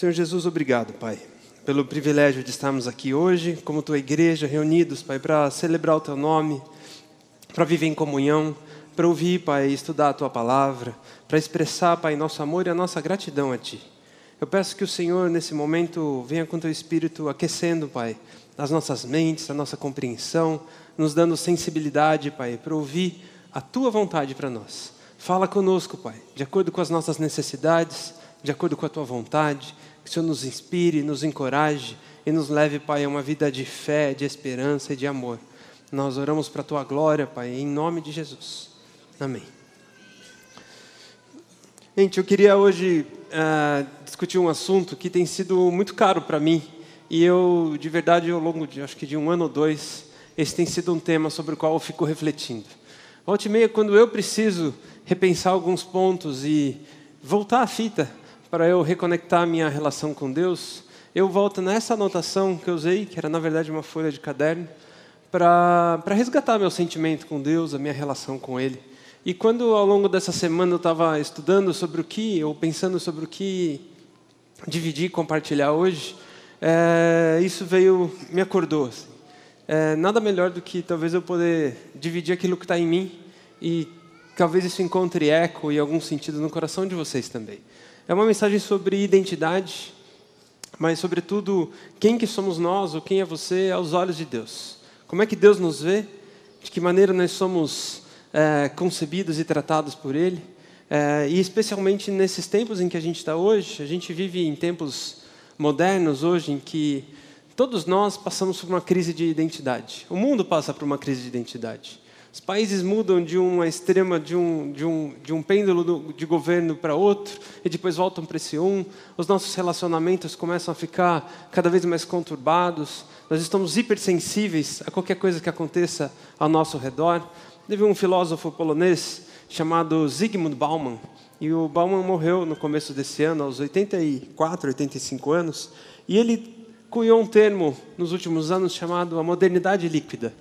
Senhor Jesus, obrigado, Pai, pelo privilégio de estarmos aqui hoje, como tua igreja, reunidos, Pai, para celebrar o teu nome, para viver em comunhão, para ouvir, Pai, estudar a tua palavra, para expressar, Pai, nosso amor e a nossa gratidão a ti. Eu peço que o Senhor, nesse momento, venha com teu espírito aquecendo, Pai, as nossas mentes, a nossa compreensão, nos dando sensibilidade, Pai, para ouvir a tua vontade para nós. Fala conosco, Pai, de acordo com as nossas necessidades, de acordo com a tua vontade, que o Senhor nos inspire, nos encoraje e nos leve, Pai, a uma vida de fé, de esperança e de amor. Nós oramos para a tua glória, Pai, em nome de Jesus. Amém. Gente, eu queria hoje uh, discutir um assunto que tem sido muito caro para mim e eu, de verdade, ao longo de acho que de um ano ou dois, esse tem sido um tema sobre o qual eu fico refletindo. Volta e meia, quando eu preciso repensar alguns pontos e voltar à fita para eu reconectar a minha relação com Deus, eu volto nessa anotação que eu usei, que era na verdade uma folha de caderno, para resgatar meu sentimento com Deus, a minha relação com Ele. E quando ao longo dessa semana eu estava estudando sobre o que, ou pensando sobre o que dividir e compartilhar hoje, é, isso veio, me acordou. Assim. É, nada melhor do que talvez eu poder dividir aquilo que está em mim e talvez isso encontre eco e algum sentido no coração de vocês também. É uma mensagem sobre identidade, mas sobretudo quem que somos nós ou quem é você aos olhos de Deus. Como é que Deus nos vê? De que maneira nós somos é, concebidos e tratados por Ele? É, e especialmente nesses tempos em que a gente está hoje, a gente vive em tempos modernos hoje em que todos nós passamos por uma crise de identidade. O mundo passa por uma crise de identidade. Os países mudam de uma extrema, de um, de um, de um pêndulo de governo para outro, e depois voltam para esse um. Os nossos relacionamentos começam a ficar cada vez mais conturbados. Nós estamos hipersensíveis a qualquer coisa que aconteça ao nosso redor. Teve um filósofo polonês chamado Zygmunt Bauman, e o Bauman morreu no começo desse ano, aos 84, 85 anos, e ele cunhou um termo nos últimos anos chamado a modernidade líquida.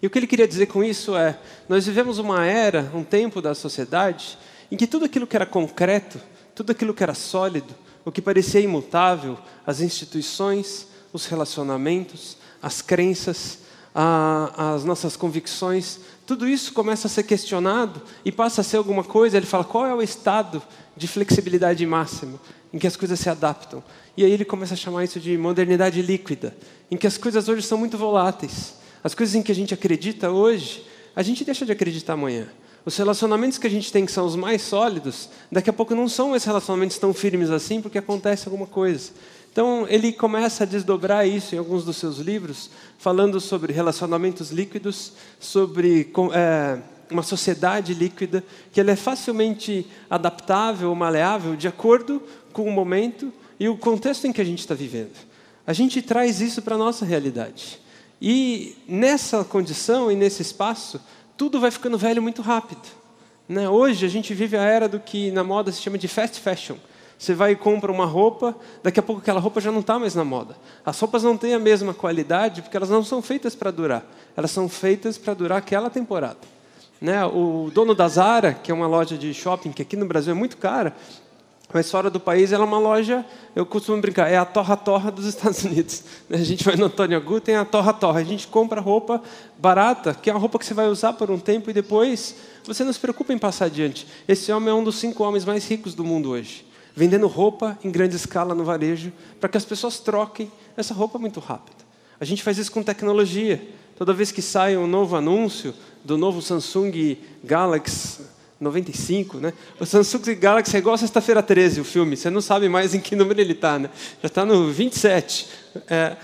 E o que ele queria dizer com isso é: nós vivemos uma era, um tempo da sociedade, em que tudo aquilo que era concreto, tudo aquilo que era sólido, o que parecia imutável, as instituições, os relacionamentos, as crenças, a, as nossas convicções, tudo isso começa a ser questionado e passa a ser alguma coisa. Ele fala: qual é o estado de flexibilidade máximo em que as coisas se adaptam? E aí ele começa a chamar isso de modernidade líquida, em que as coisas hoje são muito voláteis as coisas em que a gente acredita hoje, a gente deixa de acreditar amanhã. Os relacionamentos que a gente tem que são os mais sólidos, daqui a pouco não são esses relacionamentos tão firmes assim, porque acontece alguma coisa. Então, ele começa a desdobrar isso em alguns dos seus livros, falando sobre relacionamentos líquidos, sobre é, uma sociedade líquida, que ela é facilmente adaptável, maleável, de acordo com o momento e o contexto em que a gente está vivendo. A gente traz isso para a nossa realidade. E nessa condição e nesse espaço, tudo vai ficando velho muito rápido. Né? Hoje a gente vive a era do que na moda se chama de fast fashion. Você vai e compra uma roupa, daqui a pouco aquela roupa já não está mais na moda. As roupas não têm a mesma qualidade porque elas não são feitas para durar. Elas são feitas para durar aquela temporada. Né? O dono da Zara, que é uma loja de shopping que aqui no Brasil é muito cara, mas fora do país ela é uma loja, eu costumo brincar, é a torra-torra dos Estados Unidos. A gente vai no Antônio Agu, tem a torra-torra. A gente compra roupa barata, que é uma roupa que você vai usar por um tempo e depois você não se preocupa em passar adiante. Esse homem é um dos cinco homens mais ricos do mundo hoje, vendendo roupa em grande escala no varejo, para que as pessoas troquem essa roupa muito rápido. A gente faz isso com tecnologia. Toda vez que sai um novo anúncio do novo Samsung Galaxy 95, né? O Samsung Galaxy é igual sexta-feira 13, o filme. Você não sabe mais em que número ele está, né? Já está no 27. É,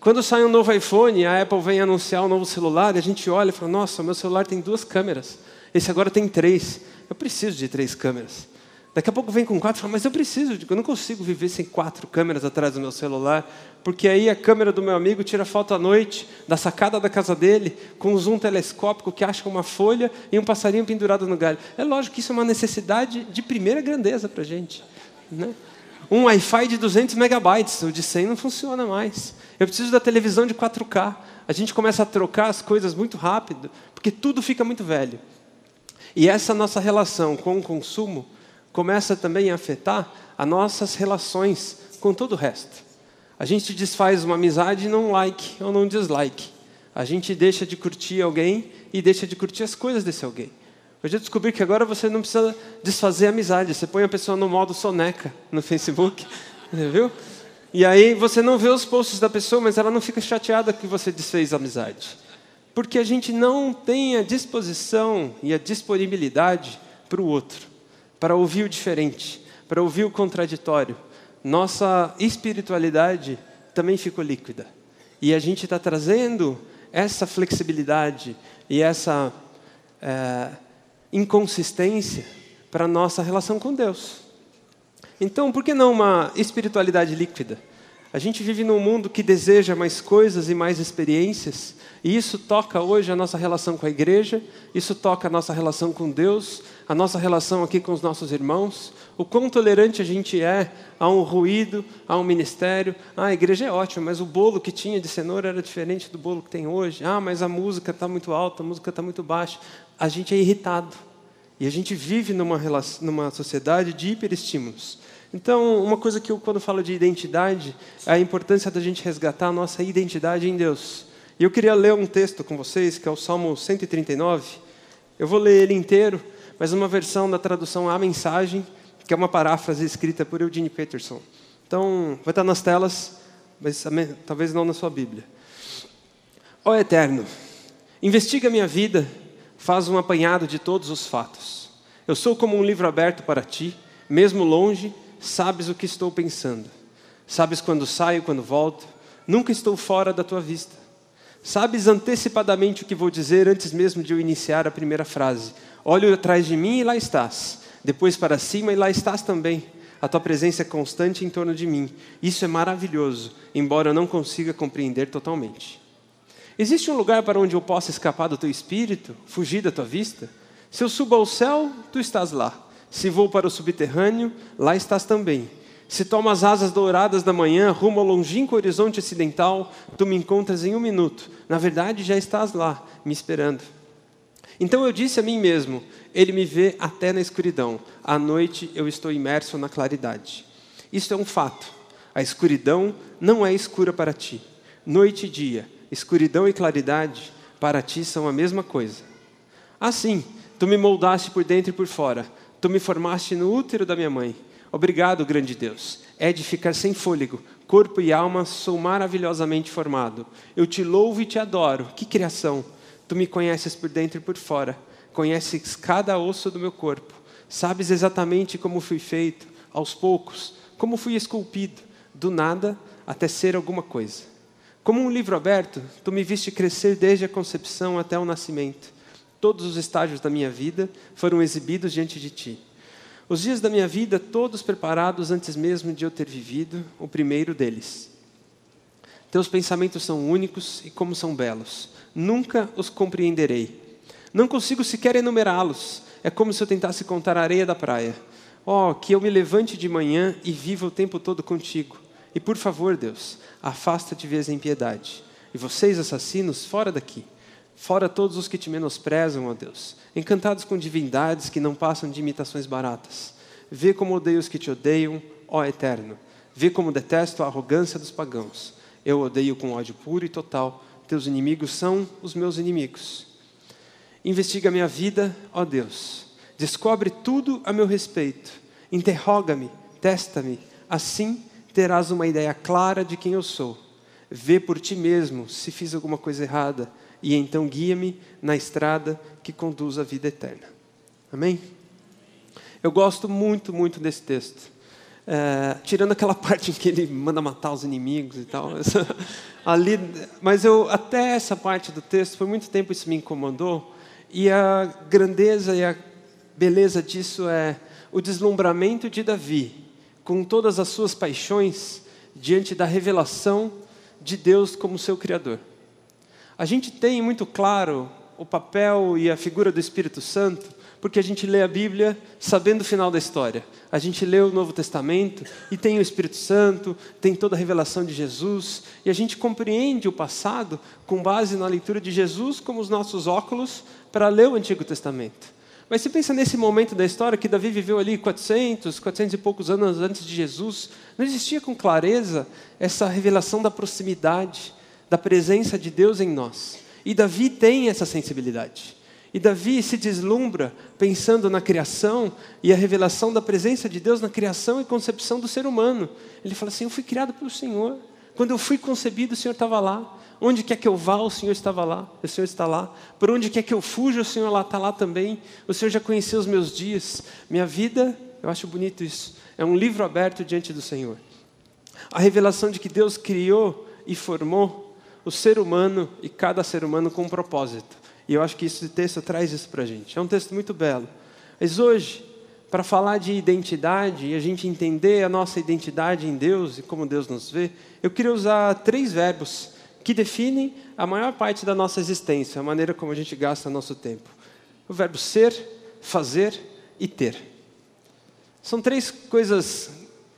quando sai um novo iPhone, a Apple vem anunciar um novo celular, e a gente olha e fala, nossa, meu celular tem duas câmeras. Esse agora tem três. Eu preciso de três câmeras. Daqui a pouco vem com quatro e fala, mas eu preciso, eu não consigo viver sem quatro câmeras atrás do meu celular, porque aí a câmera do meu amigo tira foto à noite, da sacada da casa dele, com um zoom telescópico que acha uma folha e um passarinho pendurado no galho. É lógico que isso é uma necessidade de primeira grandeza para a gente. Né? Um Wi-Fi de 200 megabytes, o de 100 não funciona mais. Eu preciso da televisão de 4K. A gente começa a trocar as coisas muito rápido, porque tudo fica muito velho. E essa nossa relação com o consumo começa também a afetar as nossas relações com todo o resto. A gente desfaz uma amizade num like ou num dislike. A gente deixa de curtir alguém e deixa de curtir as coisas desse alguém. Eu já descobri que agora você não precisa desfazer a amizade. Você põe a pessoa no modo soneca no Facebook, viu? E aí você não vê os posts da pessoa, mas ela não fica chateada que você desfez a amizade. Porque a gente não tem a disposição e a disponibilidade para o outro, para ouvir o diferente, para ouvir o contraditório. Nossa espiritualidade também ficou líquida. E a gente está trazendo essa flexibilidade e essa é, inconsistência para a nossa relação com Deus. Então, por que não uma espiritualidade líquida? A gente vive num mundo que deseja mais coisas e mais experiências, e isso toca hoje a nossa relação com a igreja, isso toca a nossa relação com Deus, a nossa relação aqui com os nossos irmãos, o quão tolerante a gente é a um ruído, a um ministério. Ah, a igreja é ótima, mas o bolo que tinha de cenoura era diferente do bolo que tem hoje. Ah, mas a música está muito alta, a música está muito baixa. A gente é irritado. E a gente vive numa, relação, numa sociedade de hiperestímulos. Então, uma coisa que eu, quando falo de identidade, é a importância da gente resgatar a nossa identidade em Deus. E eu queria ler um texto com vocês, que é o Salmo 139. Eu vou ler ele inteiro, mas uma versão da tradução A Mensagem, que é uma paráfrase escrita por Eugene Peterson. Então, vai estar nas telas, mas talvez não na sua Bíblia. Ó Eterno, investiga minha vida, faz um apanhado de todos os fatos. Eu sou como um livro aberto para ti, mesmo longe, sabes o que estou pensando. Sabes quando saio, quando volto. Nunca estou fora da tua vista. Sabes antecipadamente o que vou dizer antes mesmo de eu iniciar a primeira frase. Olho atrás de mim e lá estás. Depois para cima e lá estás também. A tua presença é constante em torno de mim. Isso é maravilhoso, embora eu não consiga compreender totalmente. Existe um lugar para onde eu possa escapar do teu espírito, fugir da tua vista? Se eu subo ao céu, tu estás lá. Se vou para o subterrâneo, lá estás também. Se tomo as asas douradas da manhã, rumo ao longínquo horizonte ocidental, tu me encontras em um minuto. Na verdade, já estás lá, me esperando. Então eu disse a mim mesmo: Ele me vê até na escuridão. À noite eu estou imerso na claridade. Isso é um fato. A escuridão não é escura para ti. Noite e dia, escuridão e claridade, para ti são a mesma coisa. Assim, tu me moldaste por dentro e por fora Tu me formaste no útero da minha mãe. Obrigado, grande Deus. É de ficar sem fôlego. Corpo e alma sou maravilhosamente formado. Eu te louvo e te adoro. Que criação! Tu me conheces por dentro e por fora. Conheces cada osso do meu corpo. Sabes exatamente como fui feito, aos poucos, como fui esculpido, do nada até ser alguma coisa. Como um livro aberto, tu me viste crescer desde a concepção até o nascimento. Todos os estágios da minha vida foram exibidos diante de ti. Os dias da minha vida, todos preparados antes mesmo de eu ter vivido o primeiro deles. Teus pensamentos são únicos e como são belos. Nunca os compreenderei. Não consigo sequer enumerá-los. É como se eu tentasse contar a areia da praia. Oh, que eu me levante de manhã e viva o tempo todo contigo. E por favor, Deus, afasta-te vez em piedade. E vocês, assassinos, fora daqui. Fora todos os que te menosprezam, ó Deus, encantados com divindades que não passam de imitações baratas. Vê como odeio os que te odeiam, ó Eterno. Vê como detesto a arrogância dos pagãos. Eu odeio com ódio puro e total. Teus inimigos são os meus inimigos. Investiga minha vida, ó Deus. Descobre tudo a meu respeito. Interroga-me, testa-me. Assim terás uma ideia clara de quem eu sou. Vê por ti mesmo se fiz alguma coisa errada e então guia-me na estrada que conduz à vida eterna. Amém? Eu gosto muito, muito desse texto. É, tirando aquela parte em que ele manda matar os inimigos e tal. ali, mas eu, até essa parte do texto, por muito tempo isso me incomodou. E a grandeza e a beleza disso é o deslumbramento de Davi, com todas as suas paixões, diante da revelação de Deus como seu Criador. A gente tem muito claro o papel e a figura do Espírito Santo, porque a gente lê a Bíblia sabendo o final da história. A gente lê o Novo Testamento e tem o Espírito Santo, tem toda a revelação de Jesus, e a gente compreende o passado com base na leitura de Jesus como os nossos óculos para ler o Antigo Testamento. Mas se pensa nesse momento da história que Davi viveu ali 400, 400 e poucos anos antes de Jesus, não existia com clareza essa revelação da proximidade, da presença de Deus em nós. E Davi tem essa sensibilidade. E Davi se deslumbra pensando na criação e a revelação da presença de Deus na criação e concepção do ser humano. Ele fala assim: Eu fui criado pelo Senhor. Quando eu fui concebido, o Senhor estava lá. Onde quer que eu vá, o Senhor estava lá, o Senhor está lá. Por onde quer que eu fuja, o Senhor lá está lá também. O Senhor já conheceu os meus dias. Minha vida, eu acho bonito isso, é um livro aberto diante do Senhor. A revelação de que Deus criou e formou o ser humano e cada ser humano com um propósito. E eu acho que esse texto traz isso para a gente. É um texto muito belo. Mas hoje, para falar de identidade e a gente entender a nossa identidade em Deus e como Deus nos vê, eu queria usar três verbos que definem a maior parte da nossa existência, a maneira como a gente gasta nosso tempo. O verbo ser, fazer e ter. São três coisas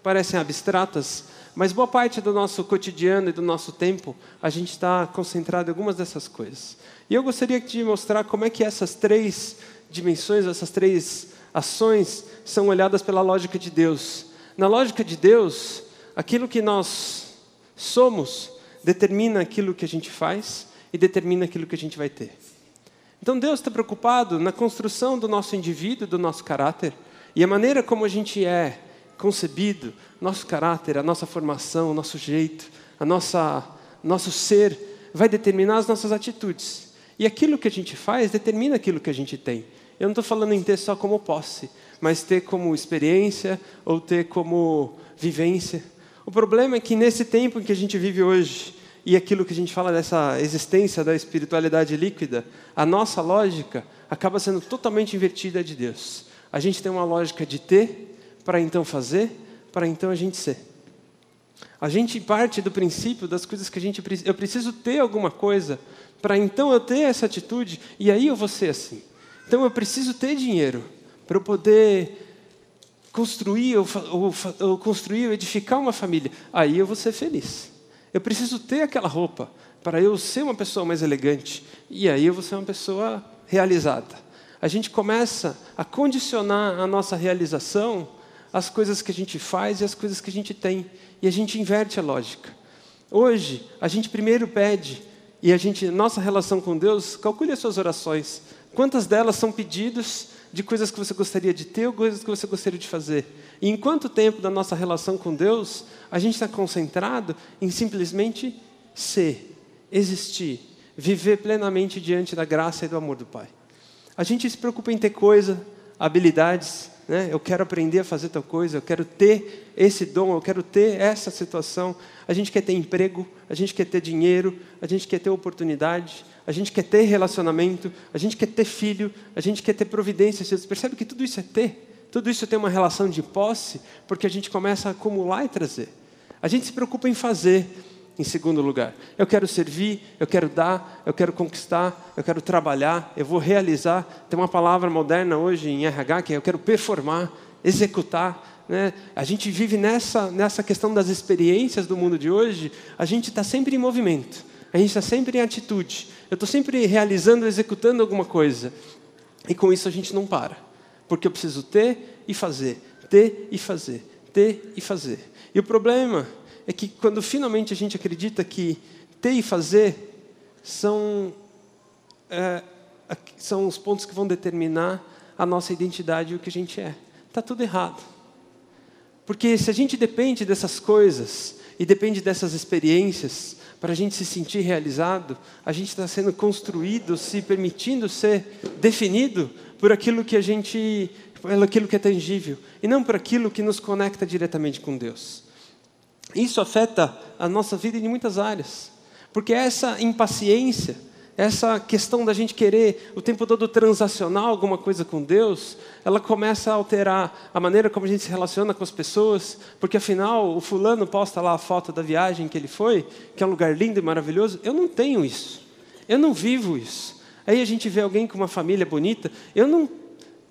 parecem abstratas, mas boa parte do nosso cotidiano e do nosso tempo a gente está concentrado em algumas dessas coisas. E eu gostaria de mostrar como é que essas três dimensões, essas três ações são olhadas pela lógica de Deus. Na lógica de Deus, aquilo que nós somos determina aquilo que a gente faz e determina aquilo que a gente vai ter. Então Deus está preocupado na construção do nosso indivíduo, do nosso caráter, e a maneira como a gente é concebido, nosso caráter, a nossa formação, o nosso jeito, a nossa nosso ser vai determinar as nossas atitudes. E aquilo que a gente faz determina aquilo que a gente tem. Eu não estou falando em ter só como posse, mas ter como experiência ou ter como vivência. O problema é que nesse tempo em que a gente vive hoje, e aquilo que a gente fala dessa existência da espiritualidade líquida, a nossa lógica acaba sendo totalmente invertida de Deus. A gente tem uma lógica de ter, para então fazer, para então a gente ser. A gente parte do princípio das coisas que a gente eu preciso ter alguma coisa para então eu ter essa atitude e aí eu vou ser assim. Então eu preciso ter dinheiro para eu poder construir ou, ou, ou construir ou edificar uma família, aí eu vou ser feliz. Eu preciso ter aquela roupa para eu ser uma pessoa mais elegante, e aí eu vou ser uma pessoa realizada. A gente começa a condicionar a nossa realização às coisas que a gente faz e às coisas que a gente tem, e a gente inverte a lógica. Hoje, a gente primeiro pede, e a gente, nossa relação com Deus, calcule as suas orações. Quantas delas são pedidos de coisas que você gostaria de ter ou coisas que você gostaria de fazer. E em quanto tempo da nossa relação com Deus a gente está concentrado em simplesmente ser, existir, viver plenamente diante da graça e do amor do Pai? A gente se preocupa em ter coisa, habilidades, né? eu quero aprender a fazer tal coisa, eu quero ter esse dom, eu quero ter essa situação. A gente quer ter emprego, a gente quer ter dinheiro, a gente quer ter oportunidade, a gente quer ter relacionamento, a gente quer ter filho, a gente quer ter providência. Você percebe que tudo isso é ter? Tudo isso tem uma relação de posse, porque a gente começa a acumular e trazer. A gente se preocupa em fazer, em segundo lugar. Eu quero servir, eu quero dar, eu quero conquistar, eu quero trabalhar, eu vou realizar. Tem uma palavra moderna hoje em RH que é eu quero performar, executar. Né? A gente vive nessa, nessa questão das experiências do mundo de hoje, a gente está sempre em movimento, a gente está sempre em atitude. Eu estou sempre realizando, executando alguma coisa. E com isso a gente não para. Porque eu preciso ter e fazer, ter e fazer, ter e fazer. E o problema é que quando finalmente a gente acredita que ter e fazer são, é, são os pontos que vão determinar a nossa identidade e o que a gente é, está tudo errado. Porque se a gente depende dessas coisas e depende dessas experiências, para a gente se sentir realizado, a gente está sendo construído, se permitindo ser definido por aquilo que a gente, por aquilo que é tangível, e não por aquilo que nos conecta diretamente com Deus. Isso afeta a nossa vida em muitas áreas, porque essa impaciência, essa questão da gente querer o tempo todo transacionar alguma coisa com Deus, ela começa a alterar a maneira como a gente se relaciona com as pessoas, porque afinal o fulano posta lá a foto da viagem que ele foi, que é um lugar lindo e maravilhoso. Eu não tenho isso. Eu não vivo isso. Aí a gente vê alguém com uma família bonita, eu não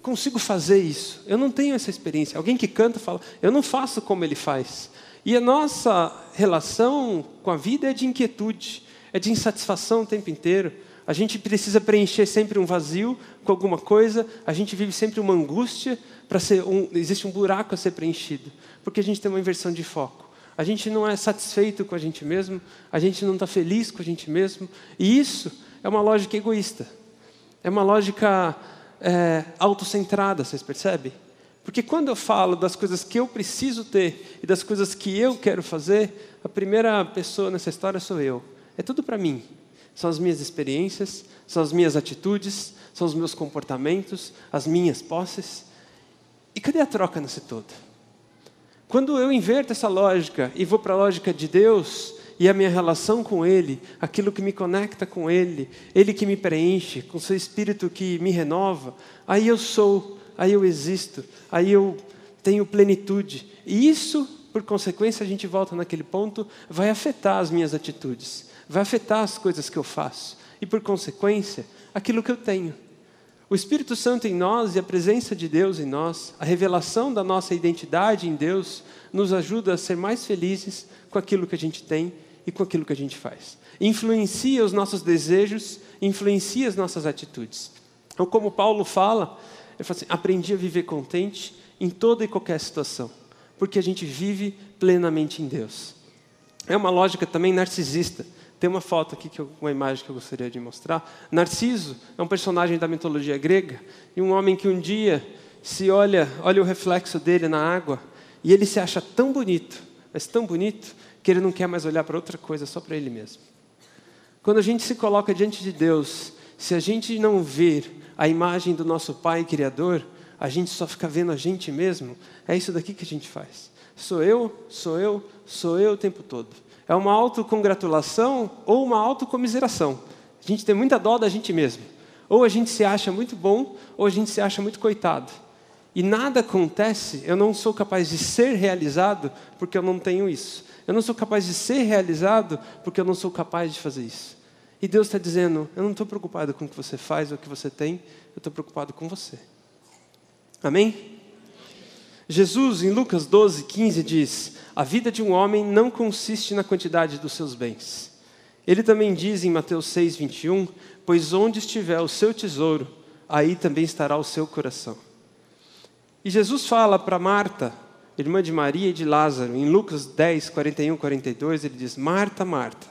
consigo fazer isso. Eu não tenho essa experiência. Alguém que canta fala, eu não faço como ele faz. E a nossa relação com a vida é de inquietude é de insatisfação o tempo inteiro. A gente precisa preencher sempre um vazio com alguma coisa, a gente vive sempre uma angústia para ser um, existe um buraco a ser preenchido, porque a gente tem uma inversão de foco. A gente não é satisfeito com a gente mesmo, a gente não está feliz com a gente mesmo, e isso é uma lógica egoísta, é uma lógica é, autocentrada, vocês percebem? Porque quando eu falo das coisas que eu preciso ter e das coisas que eu quero fazer, a primeira pessoa nessa história sou eu. É tudo para mim. São as minhas experiências, são as minhas atitudes, são os meus comportamentos, as minhas posses. E cadê a troca nesse todo? Quando eu inverto essa lógica e vou para a lógica de Deus e a minha relação com Ele, aquilo que me conecta com Ele, Ele que me preenche, com seu Espírito que me renova, aí eu sou, aí eu existo, aí eu tenho plenitude. E isso, por consequência, a gente volta naquele ponto, vai afetar as minhas atitudes vai afetar as coisas que eu faço e, por consequência, aquilo que eu tenho. O Espírito Santo em nós e a presença de Deus em nós, a revelação da nossa identidade em Deus, nos ajuda a ser mais felizes com aquilo que a gente tem e com aquilo que a gente faz. Influencia os nossos desejos, influencia as nossas atitudes. Então, como Paulo fala, ele fala assim: aprendi a viver contente em toda e qualquer situação, porque a gente vive plenamente em Deus. É uma lógica também narcisista. Tem uma foto aqui, que eu, uma imagem que eu gostaria de mostrar. Narciso é um personagem da mitologia grega e um homem que um dia se olha, olha o reflexo dele na água e ele se acha tão bonito, mas tão bonito que ele não quer mais olhar para outra coisa, só para ele mesmo. Quando a gente se coloca diante de Deus, se a gente não ver a imagem do nosso Pai Criador, a gente só fica vendo a gente mesmo. É isso daqui que a gente faz. Sou eu, sou eu, sou eu o tempo todo. É uma autocongratulação ou uma autocomiseração. A gente tem muita dó da gente mesmo. Ou a gente se acha muito bom, ou a gente se acha muito coitado. E nada acontece, eu não sou capaz de ser realizado porque eu não tenho isso. Eu não sou capaz de ser realizado porque eu não sou capaz de fazer isso. E Deus está dizendo: eu não estou preocupado com o que você faz ou o que você tem, eu estou preocupado com você. Amém? Jesus, em Lucas 12, 15, diz: A vida de um homem não consiste na quantidade dos seus bens. Ele também diz em Mateus 6, 21, Pois onde estiver o seu tesouro, aí também estará o seu coração. E Jesus fala para Marta, irmã de Maria e de Lázaro, em Lucas 10, 41, 42, ele diz: Marta, Marta,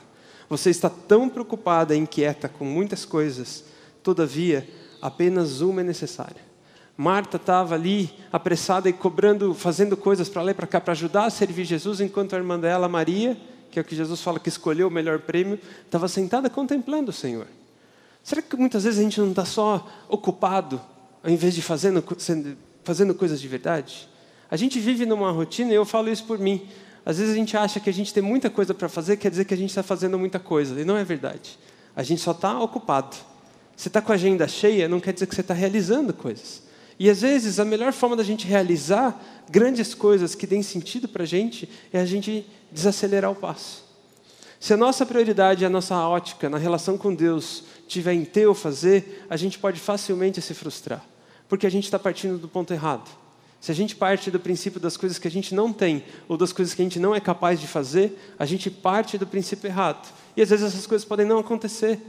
você está tão preocupada e inquieta com muitas coisas, todavia, apenas uma é necessária. Marta estava ali apressada e cobrando, fazendo coisas para lá e para cá para ajudar a servir Jesus, enquanto a irmã dela, Maria, que é o que Jesus fala que escolheu o melhor prêmio, estava sentada contemplando o Senhor. Será que muitas vezes a gente não está só ocupado, ao invés de fazendo, fazendo coisas de verdade? A gente vive numa rotina, e eu falo isso por mim. Às vezes a gente acha que a gente tem muita coisa para fazer, quer dizer que a gente está fazendo muita coisa, e não é verdade. A gente só está ocupado. Você está com a agenda cheia, não quer dizer que você está realizando coisas. E às vezes a melhor forma da gente realizar grandes coisas que deem sentido para a gente é a gente desacelerar o passo. Se a nossa prioridade, a nossa ótica na relação com Deus tiver em ter ou fazer, a gente pode facilmente se frustrar, porque a gente está partindo do ponto errado. Se a gente parte do princípio das coisas que a gente não tem ou das coisas que a gente não é capaz de fazer, a gente parte do princípio errado. E às vezes essas coisas podem não acontecer.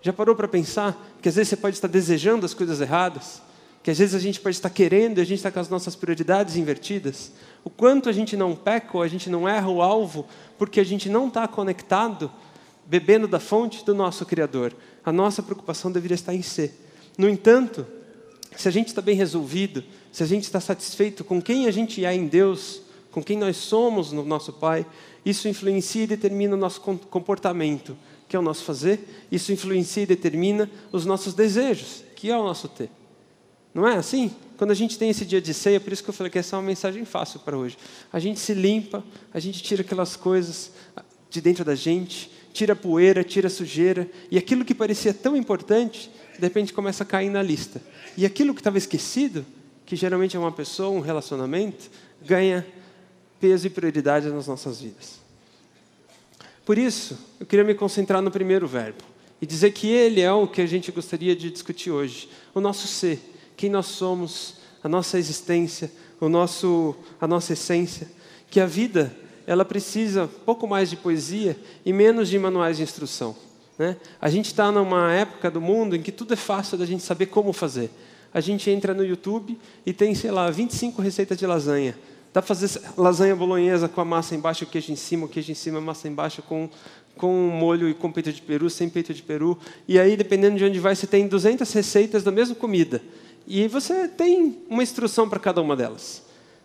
Já parou para pensar que às vezes você pode estar desejando as coisas erradas? que às vezes a gente pode estar querendo e a gente está com as nossas prioridades invertidas, o quanto a gente não peca ou a gente não erra o alvo porque a gente não está conectado, bebendo da fonte do nosso Criador. A nossa preocupação deveria estar em ser. No entanto, se a gente está bem resolvido, se a gente está satisfeito com quem a gente é em Deus, com quem nós somos no nosso Pai, isso influencia e determina o nosso comportamento, que é o nosso fazer, isso influencia e determina os nossos desejos, que é o nosso ter. Não é assim? Quando a gente tem esse dia de ceia, por isso que eu falei que essa é uma mensagem fácil para hoje. A gente se limpa, a gente tira aquelas coisas de dentro da gente, tira poeira, tira sujeira, e aquilo que parecia tão importante, de repente começa a cair na lista. E aquilo que estava esquecido, que geralmente é uma pessoa, um relacionamento, ganha peso e prioridade nas nossas vidas. Por isso, eu queria me concentrar no primeiro verbo e dizer que ele é o que a gente gostaria de discutir hoje, o nosso ser quem nós somos, a nossa existência, o nosso, a nossa essência, que a vida ela precisa pouco mais de poesia e menos de manuais de instrução. Né? A gente está numa época do mundo em que tudo é fácil da gente saber como fazer. A gente entra no YouTube e tem, sei lá, 25 receitas de lasanha. Dá para fazer lasanha bolonhesa com a massa embaixo, o queijo em cima, o queijo em cima, a massa embaixo, com, com molho e com peito de peru, sem peito de peru. E aí, dependendo de onde vai, você tem 200 receitas da mesma comida. E você tem uma instrução para cada uma delas.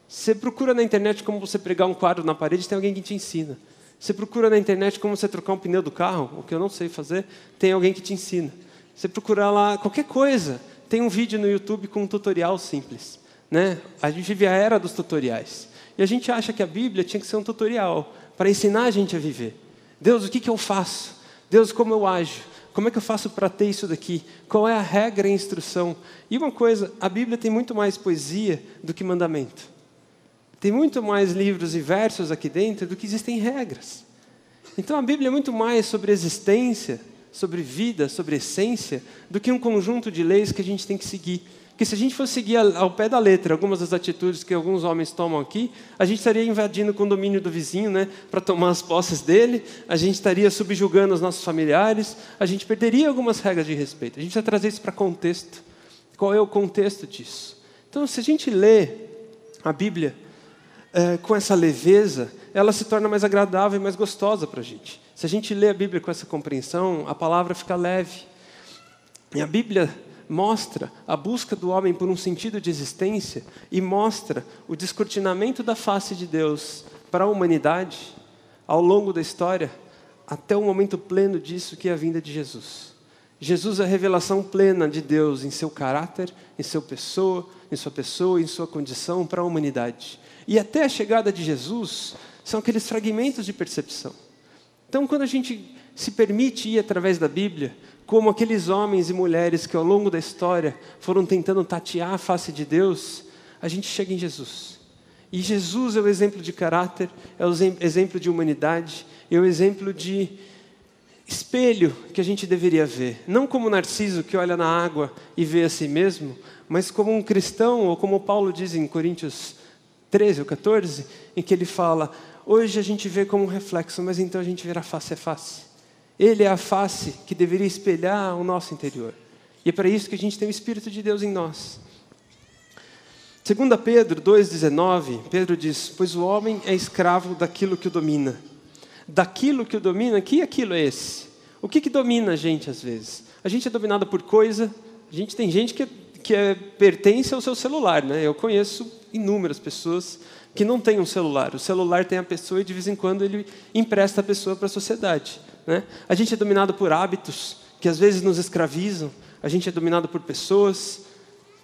Você procura na internet como você pregar um quadro na parede, tem alguém que te ensina. Você procura na internet como você trocar um pneu do carro, o que eu não sei fazer, tem alguém que te ensina. Você procura lá qualquer coisa, tem um vídeo no YouTube com um tutorial simples. Né? A gente vive a era dos tutoriais. E a gente acha que a Bíblia tinha que ser um tutorial para ensinar a gente a viver. Deus, o que, que eu faço? Deus, como eu ajo? Como é que eu faço para ter isso daqui? Qual é a regra e a instrução? E uma coisa, a Bíblia tem muito mais poesia do que mandamento. Tem muito mais livros e versos aqui dentro do que existem regras. Então a Bíblia é muito mais sobre existência, sobre vida, sobre essência, do que um conjunto de leis que a gente tem que seguir. Porque se a gente fosse seguir ao pé da letra algumas das atitudes que alguns homens tomam aqui, a gente estaria invadindo o condomínio do vizinho né, para tomar as posses dele, a gente estaria subjugando os nossos familiares, a gente perderia algumas regras de respeito. A gente precisa trazer isso para contexto. Qual é o contexto disso? Então, se a gente lê a Bíblia é, com essa leveza, ela se torna mais agradável e mais gostosa para a gente. Se a gente lê a Bíblia com essa compreensão, a palavra fica leve. E a Bíblia mostra a busca do homem por um sentido de existência e mostra o descortinamento da face de Deus para a humanidade ao longo da história, até o momento pleno disso que é a vinda de Jesus. Jesus é a revelação plena de Deus em seu caráter, em sua pessoa, em sua pessoa, em sua condição para a humanidade. E até a chegada de Jesus são aqueles fragmentos de percepção. Então, quando a gente se permite ir através da Bíblia, como aqueles homens e mulheres que ao longo da história foram tentando tatear a face de Deus, a gente chega em Jesus. E Jesus é o exemplo de caráter, é o exemplo de humanidade, é o exemplo de espelho que a gente deveria ver. Não como Narciso que olha na água e vê a si mesmo, mas como um cristão, ou como Paulo diz em Coríntios 13 ou 14, em que ele fala: Hoje a gente vê como um reflexo, mas então a gente verá face a face. Ele é a face que deveria espelhar o nosso interior. E é para isso que a gente tem o Espírito de Deus em nós. 2 Pedro 2,19, Pedro diz: Pois o homem é escravo daquilo que o domina. Daquilo que o domina, que aquilo é esse? O que, que domina a gente às vezes? A gente é dominado por coisa, a gente tem gente que, é, que é, pertence ao seu celular, né? Eu conheço inúmeras pessoas que não têm um celular. O celular tem a pessoa e de vez em quando ele empresta a pessoa para a sociedade. Né? A gente é dominado por hábitos que às vezes nos escravizam. A gente é dominado por pessoas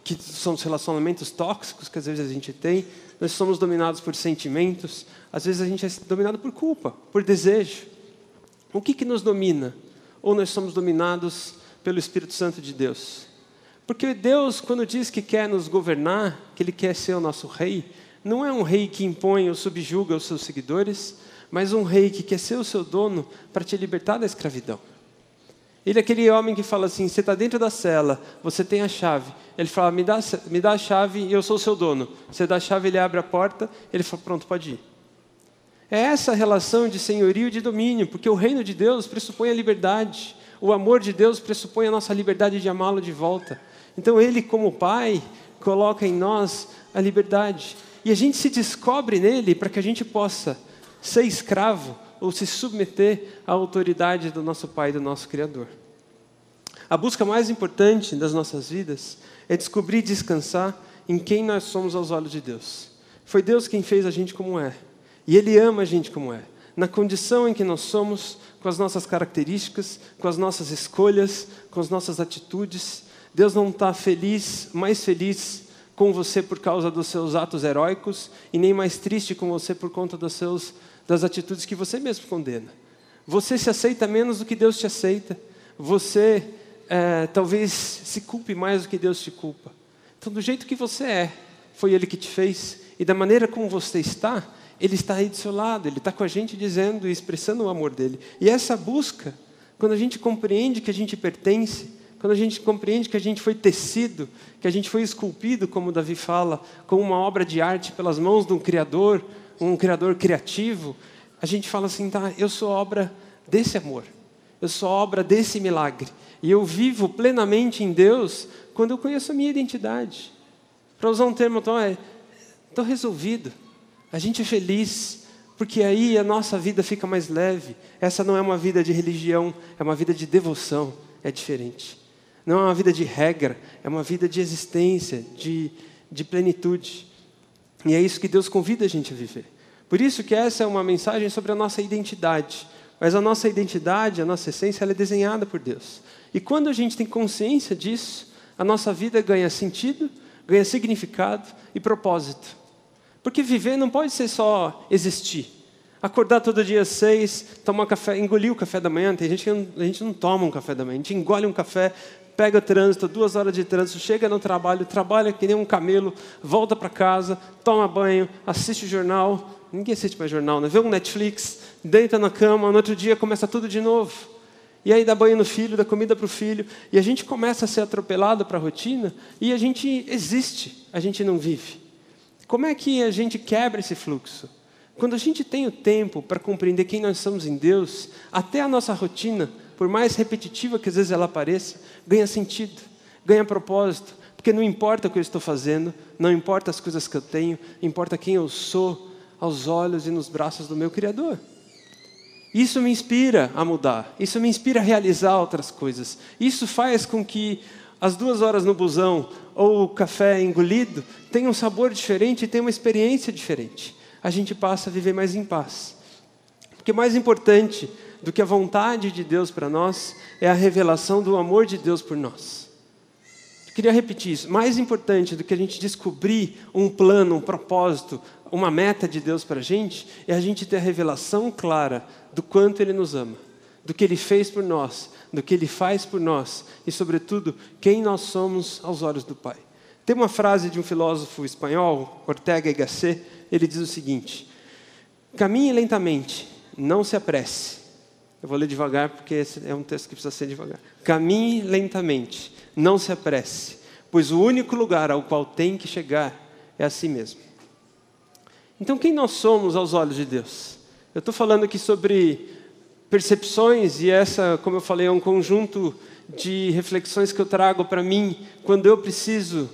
que são os relacionamentos tóxicos que às vezes a gente tem. Nós somos dominados por sentimentos. Às vezes a gente é dominado por culpa, por desejo. O que, que nos domina? Ou nós somos dominados pelo Espírito Santo de Deus? Porque Deus, quando diz que quer nos governar, que Ele quer ser o nosso rei, não é um rei que impõe ou subjuga os seus seguidores, mas um rei que quer ser o seu dono para te libertar da escravidão. Ele é aquele homem que fala assim: você está dentro da cela, você tem a chave. Ele fala: me dá, me dá a chave e eu sou o seu dono. Você dá a chave, ele abre a porta, ele fala: pronto, pode ir. É essa relação de senhorio e de domínio, porque o reino de Deus pressupõe a liberdade. O amor de Deus pressupõe a nossa liberdade de amá-lo de volta. Então, Ele, como Pai, coloca em nós a liberdade. E a gente se descobre nele para que a gente possa ser escravo ou se submeter à autoridade do nosso Pai, do nosso Criador. A busca mais importante das nossas vidas é descobrir e descansar em quem nós somos aos olhos de Deus. Foi Deus quem fez a gente como é. E Ele ama a gente como é. Na condição em que nós somos, com as nossas características, com as nossas escolhas, com as nossas atitudes. Deus não está feliz, mais feliz com você por causa dos seus atos heróicos e nem mais triste com você por conta dos seus das atitudes que você mesmo condena. Você se aceita menos do que Deus te aceita. Você é, talvez se culpe mais do que Deus te culpa. Então, do jeito que você é, foi Ele que te fez. E da maneira como você está, Ele está aí do seu lado. Ele está com a gente dizendo e expressando o amor dele. E essa busca, quando a gente compreende que a gente pertence, quando a gente compreende que a gente foi tecido, que a gente foi esculpido, como Davi fala, como uma obra de arte pelas mãos de um Criador, um Criador criativo, a gente fala assim, tá, eu sou obra desse amor. eu sou obra desse milagre. E eu vivo plenamente em Deus quando eu conheço a minha identidade. Para usar um termo, então, é: estou resolvido. A gente é feliz, porque aí a nossa vida fica mais leve. Essa não é uma vida de religião, é uma vida de devoção, é diferente. Não é uma vida de regra, é uma vida de existência, de, de plenitude. E é isso que Deus convida a gente a viver. Por isso que essa é uma mensagem sobre a nossa identidade. Mas a nossa identidade, a nossa essência, ela é desenhada por Deus. E quando a gente tem consciência disso, a nossa vida ganha sentido, ganha significado e propósito. Porque viver não pode ser só existir. Acordar todo dia às seis, tomar café, engolir o café da manhã. Tem gente que não, a gente não toma um café da manhã, a gente engole um café, pega trânsito, duas horas de trânsito, chega no trabalho, trabalha que nem um camelo, volta para casa, toma banho, assiste o jornal. Ninguém assiste mais jornal, né? Vê um Netflix, deita na cama, no outro dia começa tudo de novo. E aí dá banho no filho, dá comida para o filho, e a gente começa a ser atropelado para a rotina e a gente existe, a gente não vive. Como é que a gente quebra esse fluxo? Quando a gente tem o tempo para compreender quem nós somos em Deus, até a nossa rotina, por mais repetitiva que às vezes ela pareça, ganha sentido, ganha propósito, porque não importa o que eu estou fazendo, não importa as coisas que eu tenho, importa quem eu sou aos olhos e nos braços do meu Criador. Isso me inspira a mudar, isso me inspira a realizar outras coisas. Isso faz com que as duas horas no busão ou o café engolido tenham um sabor diferente e tenham uma experiência diferente. A gente passa a viver mais em paz. Porque mais importante do que a vontade de Deus para nós é a revelação do amor de Deus por nós. Eu queria repetir isso. Mais importante do que a gente descobrir um plano, um propósito, uma meta de Deus para a gente, é a gente ter a revelação clara do quanto Ele nos ama, do que Ele fez por nós, do que Ele faz por nós e, sobretudo, quem nós somos aos olhos do Pai. Tem uma frase de um filósofo espanhol, Ortega y Gasset, ele diz o seguinte: caminhe lentamente, não se apresse. Eu vou ler devagar porque esse é um texto que precisa ser devagar. Caminhe lentamente, não se apresse, pois o único lugar ao qual tem que chegar é a si mesmo. Então, quem nós somos aos olhos de Deus? Eu estou falando aqui sobre percepções, e essa, como eu falei, é um conjunto de reflexões que eu trago para mim quando eu preciso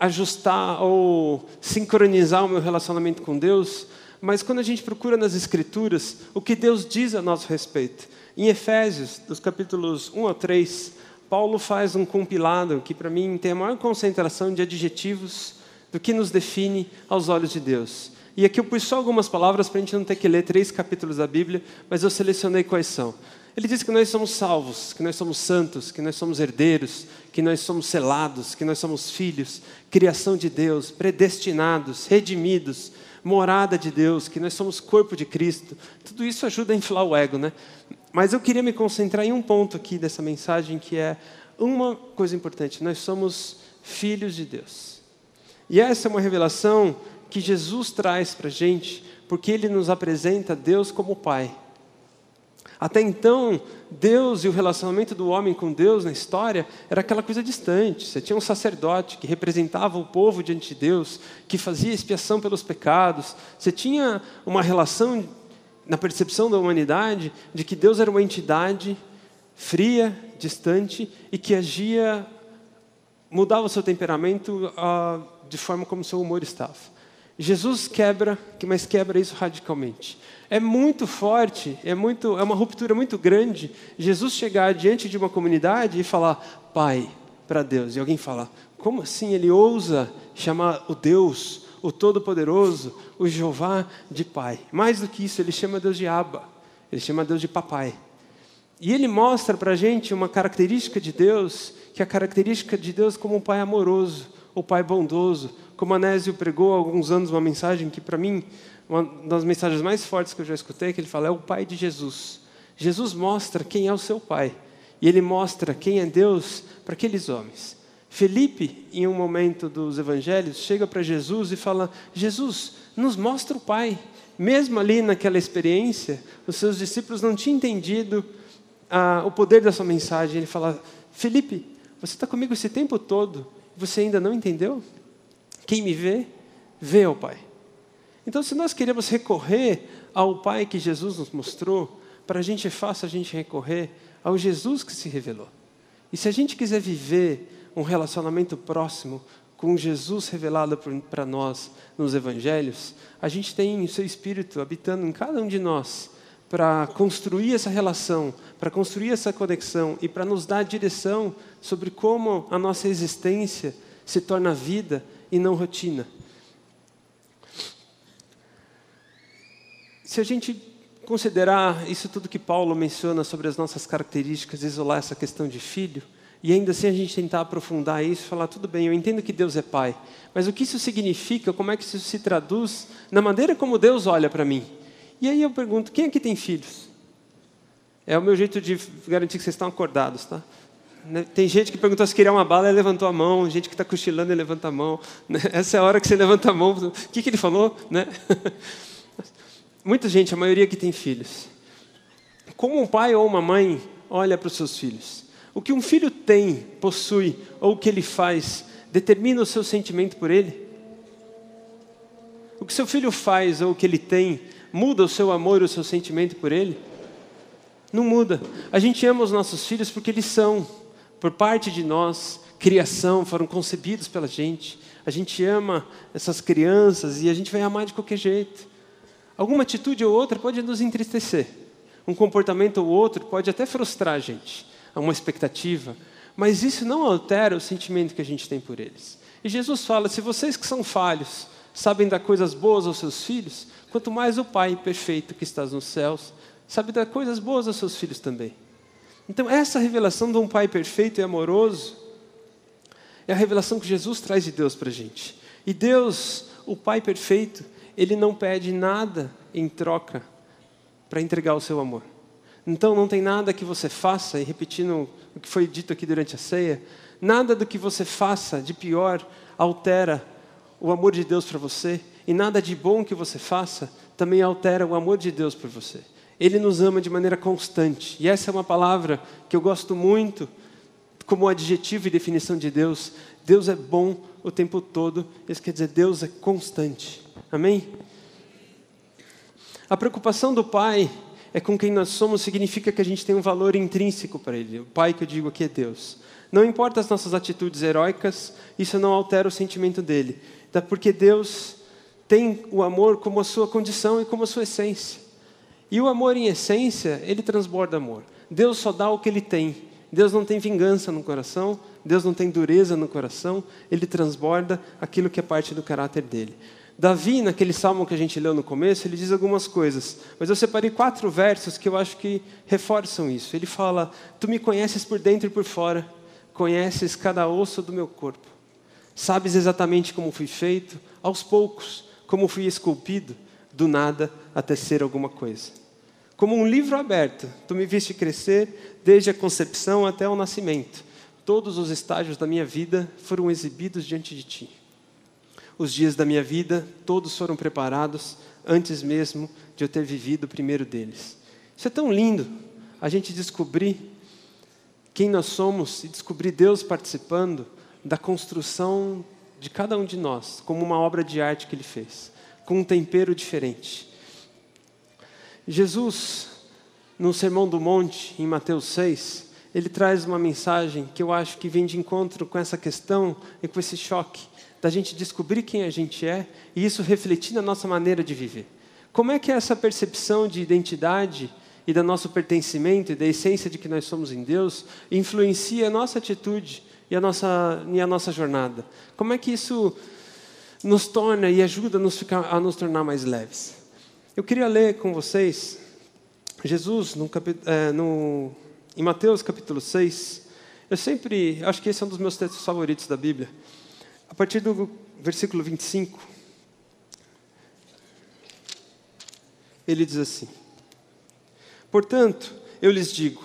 ajustar ou sincronizar o meu relacionamento com Deus. Mas quando a gente procura nas Escrituras o que Deus diz a nosso respeito, em Efésios, dos capítulos 1 a 3, Paulo faz um compilado que, para mim, tem a maior concentração de adjetivos do que nos define aos olhos de Deus. E aqui eu pus só algumas palavras para a gente não ter que ler três capítulos da Bíblia, mas eu selecionei quais são. Ele diz que nós somos salvos, que nós somos santos, que nós somos herdeiros, que nós somos selados, que nós somos filhos, criação de Deus, predestinados, redimidos, morada de Deus, que nós somos corpo de Cristo. Tudo isso ajuda a inflar o ego, né? Mas eu queria me concentrar em um ponto aqui dessa mensagem que é uma coisa importante: nós somos filhos de Deus. E essa é uma revelação que Jesus traz para a gente, porque ele nos apresenta Deus como Pai. Até então, Deus e o relacionamento do homem com Deus na história era aquela coisa distante. Você tinha um sacerdote que representava o povo diante de Deus, que fazia expiação pelos pecados. Você tinha uma relação, na percepção da humanidade, de que Deus era uma entidade fria, distante e que agia, mudava o seu temperamento. Uh, de forma como seu humor estava. Jesus quebra, mas quebra isso radicalmente. É muito forte, é, muito, é uma ruptura muito grande Jesus chegar diante de uma comunidade e falar Pai para Deus. E alguém fala, como assim ele ousa chamar o Deus, o Todo-Poderoso, o Jeová de Pai? Mais do que isso, ele chama Deus de Abba, ele chama Deus de Papai. E ele mostra para a gente uma característica de Deus, que é a característica de Deus como um Pai amoroso, o Pai bondoso. Como Anésio pregou há alguns anos uma mensagem que, para mim, uma das mensagens mais fortes que eu já escutei, que ele fala, é o Pai de Jesus. Jesus mostra quem é o seu Pai. E ele mostra quem é Deus para aqueles homens. Felipe, em um momento dos evangelhos, chega para Jesus e fala: Jesus, nos mostra o Pai. Mesmo ali naquela experiência, os seus discípulos não tinham entendido ah, o poder dessa mensagem. Ele fala: Felipe, você está comigo esse tempo todo você ainda não entendeu? Quem me vê, vê ao Pai. Então, se nós queremos recorrer ao Pai que Jesus nos mostrou, para a gente é fácil a gente recorrer ao Jesus que se revelou. E se a gente quiser viver um relacionamento próximo com Jesus revelado para nós nos evangelhos, a gente tem o seu Espírito habitando em cada um de nós para construir essa relação, para construir essa conexão e para nos dar direção sobre como a nossa existência se torna vida e não rotina. Se a gente considerar isso tudo que Paulo menciona sobre as nossas características, isolar essa questão de filho, e ainda assim a gente tentar aprofundar isso, falar tudo bem, eu entendo que Deus é pai, mas o que isso significa, como é que isso se traduz na maneira como Deus olha para mim? E aí eu pergunto, quem aqui tem filhos? É o meu jeito de garantir que vocês estão acordados, tá? Né? Tem gente que perguntou se queria uma bala e levantou a mão, gente que está cochilando e levanta a mão. Né? Essa é a hora que você levanta a mão. O que, que ele falou? Né? Muita gente, a maioria que tem filhos. Como um pai ou uma mãe olha para os seus filhos? O que um filho tem, possui, ou o que ele faz, determina o seu sentimento por ele? O que seu filho faz ou o que ele tem, muda o seu amor e o seu sentimento por ele? Não muda. A gente ama os nossos filhos porque eles são por parte de nós, criação, foram concebidos pela gente. A gente ama essas crianças e a gente vai amar de qualquer jeito. Alguma atitude ou outra pode nos entristecer. Um comportamento ou outro pode até frustrar a gente, uma expectativa. Mas isso não altera o sentimento que a gente tem por eles. E Jesus fala: se vocês que são falhos sabem dar coisas boas aos seus filhos, quanto mais o Pai perfeito que está nos céus sabe dar coisas boas aos seus filhos também. Então, essa revelação de um Pai perfeito e amoroso é a revelação que Jesus traz de Deus para a gente. E Deus, o Pai perfeito, Ele não pede nada em troca para entregar o seu amor. Então, não tem nada que você faça, e repetindo o que foi dito aqui durante a ceia, nada do que você faça de pior altera o amor de Deus para você, e nada de bom que você faça também altera o amor de Deus por você. Ele nos ama de maneira constante. E essa é uma palavra que eu gosto muito como adjetivo e definição de Deus. Deus é bom o tempo todo. Isso quer dizer, Deus é constante. Amém? A preocupação do Pai é com quem nós somos, significa que a gente tem um valor intrínseco para Ele. O Pai que eu digo aqui é Deus. Não importa as nossas atitudes heróicas, isso não altera o sentimento dele. Porque Deus tem o amor como a sua condição e como a sua essência. E o amor, em essência, ele transborda amor. Deus só dá o que ele tem. Deus não tem vingança no coração, Deus não tem dureza no coração, ele transborda aquilo que é parte do caráter dele. Davi, naquele salmo que a gente leu no começo, ele diz algumas coisas, mas eu separei quatro versos que eu acho que reforçam isso. Ele fala: Tu me conheces por dentro e por fora, conheces cada osso do meu corpo, sabes exatamente como fui feito, aos poucos, como fui esculpido do nada até ser alguma coisa. Como um livro aberto, tu me viste crescer desde a concepção até o nascimento. Todos os estágios da minha vida foram exibidos diante de ti. Os dias da minha vida, todos foram preparados antes mesmo de eu ter vivido o primeiro deles. Isso é tão lindo, a gente descobrir quem nós somos e descobrir Deus participando da construção de cada um de nós, como uma obra de arte que Ele fez com um tempero diferente. Jesus, no Sermão do Monte, em Mateus 6, ele traz uma mensagem que eu acho que vem de encontro com essa questão e com esse choque da gente descobrir quem a gente é e isso refletir na nossa maneira de viver. Como é que essa percepção de identidade e do nosso pertencimento e da essência de que nós somos em Deus influencia a nossa atitude e a nossa, e a nossa jornada? Como é que isso nos torna e ajuda a nos, ficar, a nos tornar mais leves. Eu queria ler com vocês Jesus no, é, no, em Mateus capítulo 6. Eu sempre acho que esse é um dos meus textos favoritos da Bíblia. A partir do versículo 25, ele diz assim: Portanto, eu lhes digo,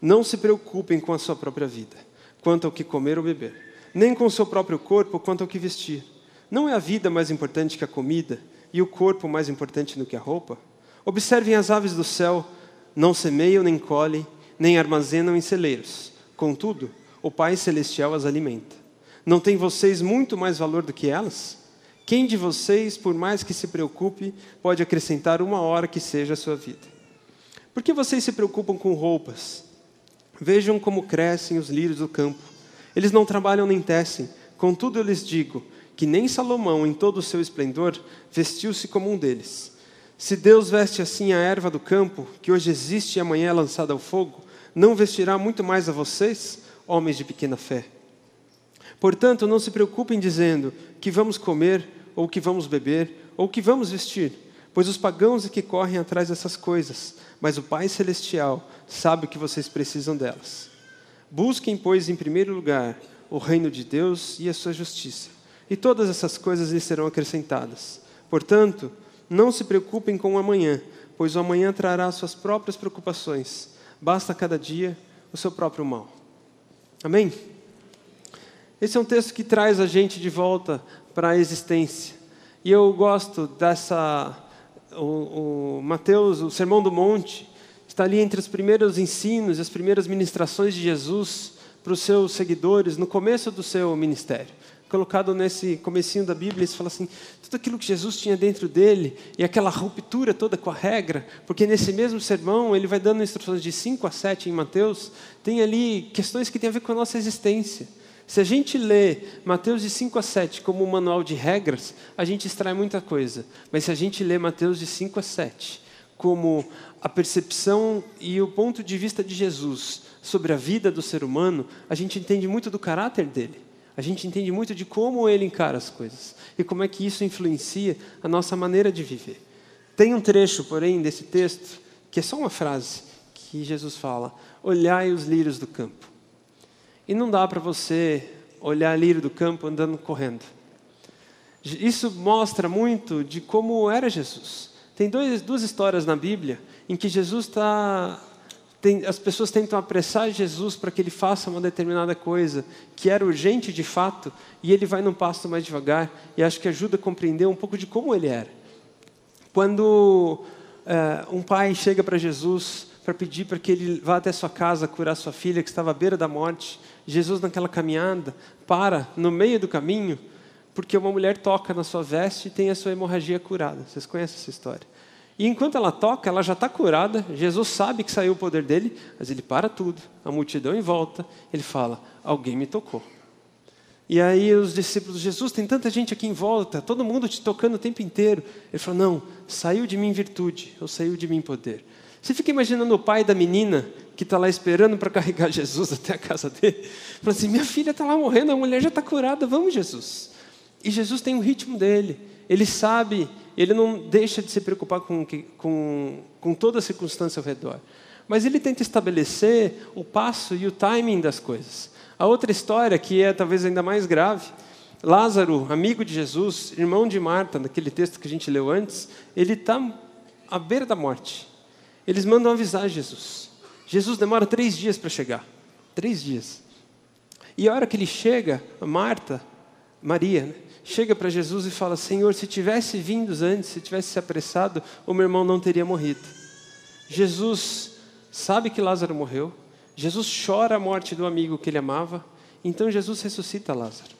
não se preocupem com a sua própria vida, quanto ao que comer ou beber, nem com o seu próprio corpo, quanto ao que vestir. Não é a vida mais importante que a comida e o corpo mais importante do que a roupa? Observem as aves do céu, não semeiam, nem colhem, nem armazenam em celeiros. Contudo, o Pai Celestial as alimenta. Não tem vocês muito mais valor do que elas? Quem de vocês, por mais que se preocupe, pode acrescentar uma hora que seja a sua vida? Por que vocês se preocupam com roupas? Vejam como crescem os lírios do campo. Eles não trabalham nem tecem. Contudo, eu lhes digo que nem Salomão, em todo o seu esplendor, vestiu-se como um deles. Se Deus veste assim a erva do campo, que hoje existe e amanhã é lançada ao fogo, não vestirá muito mais a vocês, homens de pequena fé. Portanto, não se preocupem dizendo que vamos comer, ou que vamos beber, ou que vamos vestir, pois os pagãos é que correm atrás dessas coisas, mas o Pai Celestial sabe que vocês precisam delas. Busquem, pois, em primeiro lugar o reino de Deus e a sua justiça, e todas essas coisas lhes serão acrescentadas. Portanto, não se preocupem com o amanhã, pois o amanhã trará suas próprias preocupações. Basta cada dia o seu próprio mal. Amém? Esse é um texto que traz a gente de volta para a existência. E eu gosto dessa. O, o Mateus, o Sermão do Monte, está ali entre os primeiros ensinos e as primeiras ministrações de Jesus para os seus seguidores no começo do seu ministério. Colocado nesse comecinho da Bíblia, ele fala assim, tudo aquilo que Jesus tinha dentro dele e aquela ruptura toda com a regra, porque nesse mesmo sermão ele vai dando instruções de 5 a 7 em Mateus, tem ali questões que têm a ver com a nossa existência. Se a gente lê Mateus de 5 a 7 como um manual de regras, a gente extrai muita coisa. Mas se a gente lê Mateus de 5 a 7 como a percepção e o ponto de vista de Jesus sobre a vida do ser humano, a gente entende muito do caráter dele. A gente entende muito de como ele encara as coisas e como é que isso influencia a nossa maneira de viver. Tem um trecho, porém, desse texto que é só uma frase que Jesus fala: Olhai os lírios do campo. E não dá para você olhar lírio do campo andando correndo. Isso mostra muito de como era Jesus. Tem dois, duas histórias na Bíblia em que Jesus está. As pessoas tentam apressar Jesus para que ele faça uma determinada coisa que era urgente de fato, e ele vai num passo mais devagar, e acho que ajuda a compreender um pouco de como ele era. Quando é, um pai chega para Jesus para pedir para que ele vá até sua casa curar sua filha que estava à beira da morte. Jesus, naquela caminhada, para no meio do caminho, porque uma mulher toca na sua veste e tem a sua hemorragia curada. Vocês conhecem essa história? E enquanto ela toca, ela já está curada. Jesus sabe que saiu o poder dele, mas ele para tudo. A multidão em volta, ele fala: Alguém me tocou. E aí os discípulos, Jesus, tem tanta gente aqui em volta, todo mundo te tocando o tempo inteiro. Ele falou: Não, saiu de mim virtude, ou saiu de mim poder. Você fica imaginando o pai da menina que está lá esperando para carregar Jesus até a casa dele. Fala assim: minha filha está lá morrendo, a mulher já está curada, vamos, Jesus. E Jesus tem um ritmo dele. Ele sabe, ele não deixa de se preocupar com, com, com toda a circunstância ao redor. Mas ele tenta estabelecer o passo e o timing das coisas. A outra história, que é talvez ainda mais grave, Lázaro, amigo de Jesus, irmão de Marta, naquele texto que a gente leu antes, ele está à beira da morte. Eles mandam avisar Jesus. Jesus demora três dias para chegar. Três dias. E a hora que ele chega, Marta, Maria, né, chega para Jesus e fala: Senhor, se tivesse vindo antes, se tivesse se apressado, o meu irmão não teria morrido. Jesus sabe que Lázaro morreu. Jesus chora a morte do amigo que ele amava. Então Jesus ressuscita Lázaro.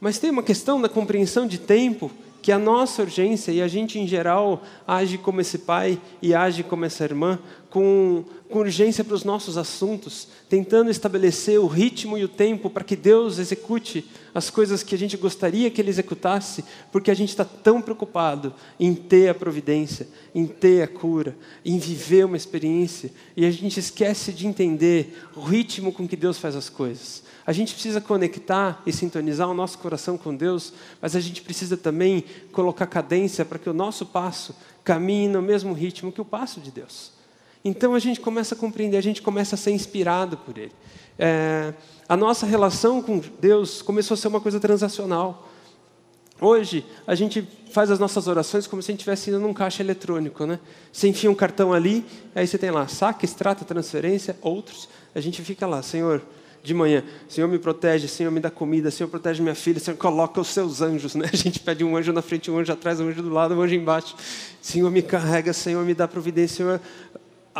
Mas tem uma questão da compreensão de tempo que a nossa urgência, e a gente em geral age como esse pai e age como essa irmã, com, com urgência para os nossos assuntos, tentando estabelecer o ritmo e o tempo para que Deus execute as coisas que a gente gostaria que Ele executasse, porque a gente está tão preocupado em ter a providência, em ter a cura, em viver uma experiência, e a gente esquece de entender o ritmo com que Deus faz as coisas. A gente precisa conectar e sintonizar o nosso coração com Deus, mas a gente precisa também colocar cadência para que o nosso passo caminhe no mesmo ritmo que o passo de Deus. Então a gente começa a compreender, a gente começa a ser inspirado por Ele. É, a nossa relação com Deus começou a ser uma coisa transacional. Hoje, a gente faz as nossas orações como se a gente estivesse indo num caixa eletrônico. Né? Você enfia um cartão ali, aí você tem lá saque, extrato, transferência, outros. A gente fica lá, Senhor, de manhã. Senhor, me protege, Senhor, me dá comida, Senhor, protege minha filha, Senhor, coloca os seus anjos. Né? A gente pede um anjo na frente, um anjo atrás, um anjo do lado, um anjo embaixo. Senhor, me carrega, Senhor, me dá providência, Senhor,